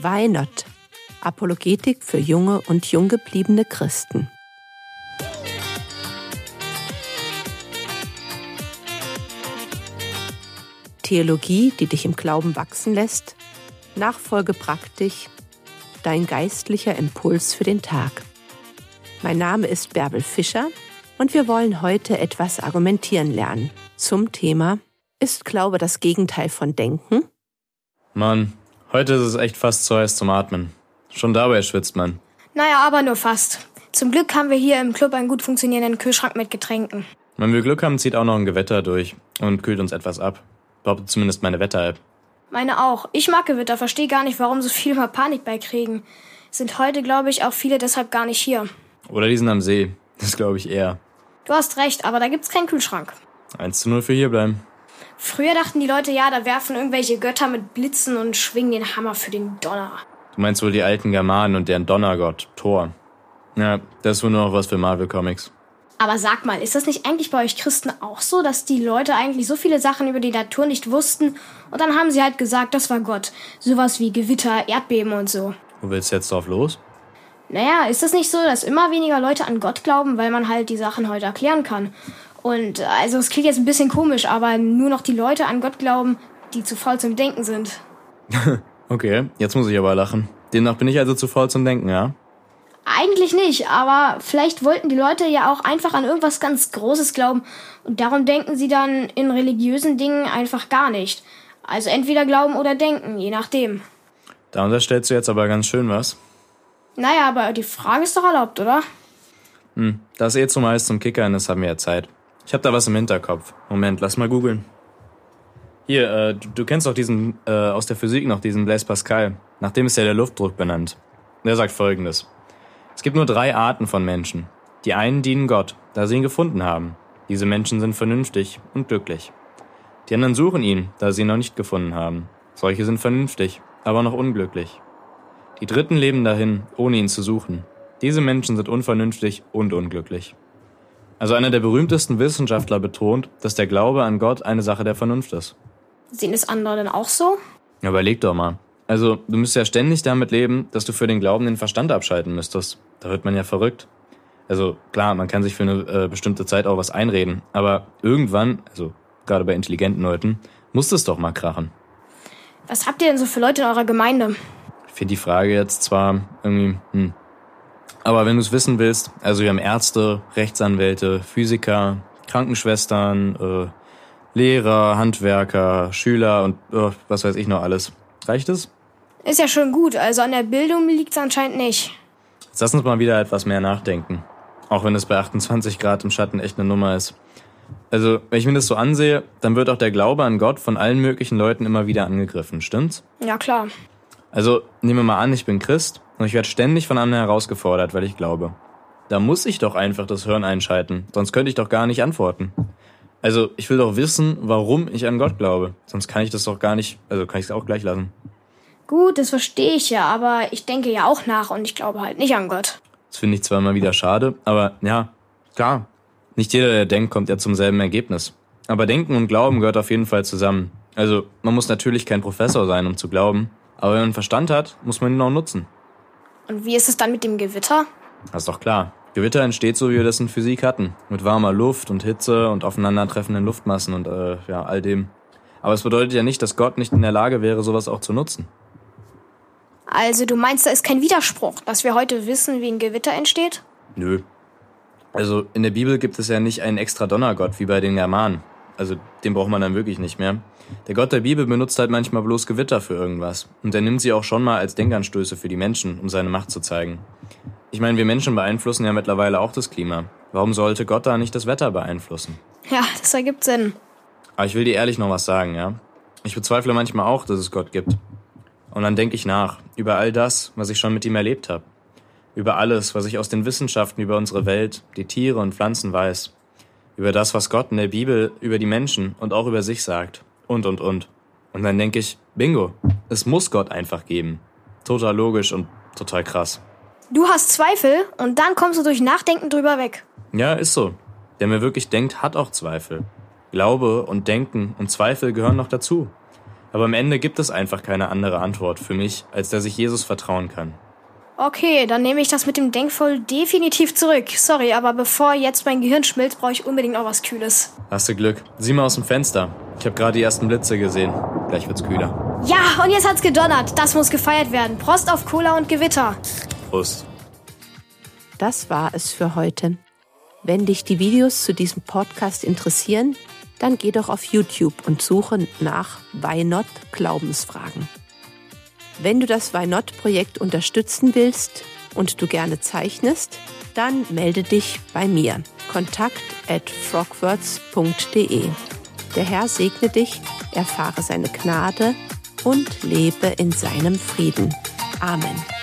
Why Not? Apologetik für junge und jung gebliebene Christen. Theologie, die dich im Glauben wachsen lässt, Nachfolge praktisch, dein geistlicher Impuls für den Tag. Mein Name ist Bärbel Fischer und wir wollen heute etwas argumentieren lernen zum Thema Ist Glaube das Gegenteil von Denken? Mann, heute ist es echt fast zu heiß zum Atmen. Schon dabei schwitzt man. Naja, aber nur fast. Zum Glück haben wir hier im Club einen gut funktionierenden Kühlschrank mit Getränken. Wenn wir Glück haben, zieht auch noch ein Gewitter durch und kühlt uns etwas ab. Behauptet zumindest meine Wetter-App. Meine auch. Ich mag Gewitter, verstehe gar nicht, warum so viele mal Panik beikriegen. Sind heute, glaube ich, auch viele deshalb gar nicht hier. Oder die sind am See. Das glaube ich eher. Du hast recht, aber da gibt's keinen Kühlschrank. 1 zu 0 für hierbleiben. Früher dachten die Leute, ja, da werfen irgendwelche Götter mit Blitzen und schwingen den Hammer für den Donner. Du meinst wohl die alten Germanen und deren Donnergott, Thor. Ja, das ist wohl nur noch was für Marvel Comics. Aber sag mal, ist das nicht eigentlich bei euch Christen auch so, dass die Leute eigentlich so viele Sachen über die Natur nicht wussten und dann haben sie halt gesagt, das war Gott. Sowas wie Gewitter, Erdbeben und so. Wo willst du jetzt drauf los? Naja, ist es nicht so, dass immer weniger Leute an Gott glauben, weil man halt die Sachen heute erklären kann? Und also es klingt jetzt ein bisschen komisch, aber nur noch die Leute an Gott glauben, die zu faul zum Denken sind. okay, jetzt muss ich aber lachen. Demnach bin ich also zu faul zum Denken, ja? Eigentlich nicht, aber vielleicht wollten die Leute ja auch einfach an irgendwas ganz Großes glauben und darum denken sie dann in religiösen Dingen einfach gar nicht. Also entweder glauben oder denken, je nachdem. Da unterstellst du jetzt aber ganz schön was. Naja, aber die Frage ist doch erlaubt, oder? Hm, das eh zumeist zum Kickern, das haben wir ja Zeit. Ich hab da was im Hinterkopf. Moment, lass mal googeln. Hier, äh, du, du, kennst doch diesen äh, aus der Physik noch, diesen Blaise Pascal. Nach dem ist ja der Luftdruck benannt. Der sagt folgendes. Es gibt nur drei Arten von Menschen. Die einen dienen Gott, da sie ihn gefunden haben. Diese Menschen sind vernünftig und glücklich. Die anderen suchen ihn, da sie ihn noch nicht gefunden haben. Solche sind vernünftig, aber noch unglücklich. Die Dritten leben dahin, ohne ihn zu suchen. Diese Menschen sind unvernünftig und unglücklich. Also einer der berühmtesten Wissenschaftler betont, dass der Glaube an Gott eine Sache der Vernunft ist. Sehen es andere denn auch so? Ja, überleg doch mal. Also, du müsstest ja ständig damit leben, dass du für den Glauben den Verstand abschalten müsstest. Da wird man ja verrückt. Also, klar, man kann sich für eine äh, bestimmte Zeit auch was einreden, aber irgendwann, also gerade bei intelligenten Leuten, muss es doch mal krachen. Was habt ihr denn so für Leute in eurer Gemeinde? Ich finde die Frage jetzt zwar irgendwie, hm, aber wenn du es wissen willst, also wir haben Ärzte, Rechtsanwälte, Physiker, Krankenschwestern, äh, Lehrer, Handwerker, Schüler und äh, was weiß ich noch alles. Reicht es? Ist ja schon gut, also an der Bildung liegt es anscheinend nicht. Jetzt lass uns mal wieder etwas mehr nachdenken. Auch wenn es bei 28 Grad im Schatten echt eine Nummer ist. Also, wenn ich mir das so ansehe, dann wird auch der Glaube an Gott von allen möglichen Leuten immer wieder angegriffen, stimmt's? Ja, klar. Also, nehmen wir mal an, ich bin Christ und ich werde ständig von anderen herausgefordert, weil ich glaube. Da muss ich doch einfach das Hören einschalten, sonst könnte ich doch gar nicht antworten. Also, ich will doch wissen, warum ich an Gott glaube. Sonst kann ich das doch gar nicht, also kann ich es auch gleich lassen. Gut, das verstehe ich ja, aber ich denke ja auch nach und ich glaube halt nicht an Gott. Das finde ich zwar immer wieder schade, aber ja, klar. Nicht jeder, der denkt, kommt ja zum selben Ergebnis. Aber Denken und Glauben gehört auf jeden Fall zusammen. Also, man muss natürlich kein Professor sein, um zu glauben, aber wenn man Verstand hat, muss man ihn auch nutzen. Und wie ist es dann mit dem Gewitter? Das ist doch klar. Gewitter entsteht so, wie wir das in Physik hatten. Mit warmer Luft und Hitze und aufeinandertreffenden Luftmassen und äh, ja, all dem. Aber es bedeutet ja nicht, dass Gott nicht in der Lage wäre, sowas auch zu nutzen. Also du meinst, da ist kein Widerspruch, dass wir heute wissen, wie ein Gewitter entsteht? Nö. Also in der Bibel gibt es ja nicht einen extra Donnergott wie bei den Germanen. Also den braucht man dann wirklich nicht mehr. Der Gott der Bibel benutzt halt manchmal bloß Gewitter für irgendwas. Und er nimmt sie auch schon mal als Denkanstöße für die Menschen, um seine Macht zu zeigen. Ich meine, wir Menschen beeinflussen ja mittlerweile auch das Klima. Warum sollte Gott da nicht das Wetter beeinflussen? Ja, das ergibt Sinn. Aber ich will dir ehrlich noch was sagen, ja? Ich bezweifle manchmal auch, dass es Gott gibt. Und dann denke ich nach über all das, was ich schon mit ihm erlebt habe. Über alles, was ich aus den Wissenschaften über unsere Welt, die Tiere und Pflanzen weiß. Über das, was Gott in der Bibel über die Menschen und auch über sich sagt. Und, und, und. Und dann denke ich, bingo, es muss Gott einfach geben. Total logisch und total krass. Du hast Zweifel und dann kommst du durch Nachdenken drüber weg. Ja, ist so. Der mir wirklich denkt, hat auch Zweifel. Glaube und Denken und Zweifel gehören noch dazu. Aber am Ende gibt es einfach keine andere Antwort für mich, als dass ich Jesus vertrauen kann. Okay, dann nehme ich das mit dem Denkvoll definitiv zurück. Sorry, aber bevor jetzt mein Gehirn schmilzt, brauche ich unbedingt noch was Kühles. Hast du Glück. Sieh mal aus dem Fenster. Ich habe gerade die ersten Blitze gesehen. Gleich wird's kühler. Ja, und jetzt hat's gedonnert. Das muss gefeiert werden. Prost auf Cola und Gewitter. Prost. Das war es für heute. Wenn dich die Videos zu diesem Podcast interessieren, dann geh doch auf YouTube und suche nach Why Not Glaubensfragen. Wenn du das Why Not Projekt unterstützen willst und du gerne zeichnest, dann melde dich bei mir. Kontakt at frogwords.de. Der Herr segne dich, erfahre seine Gnade und lebe in seinem Frieden. Amen.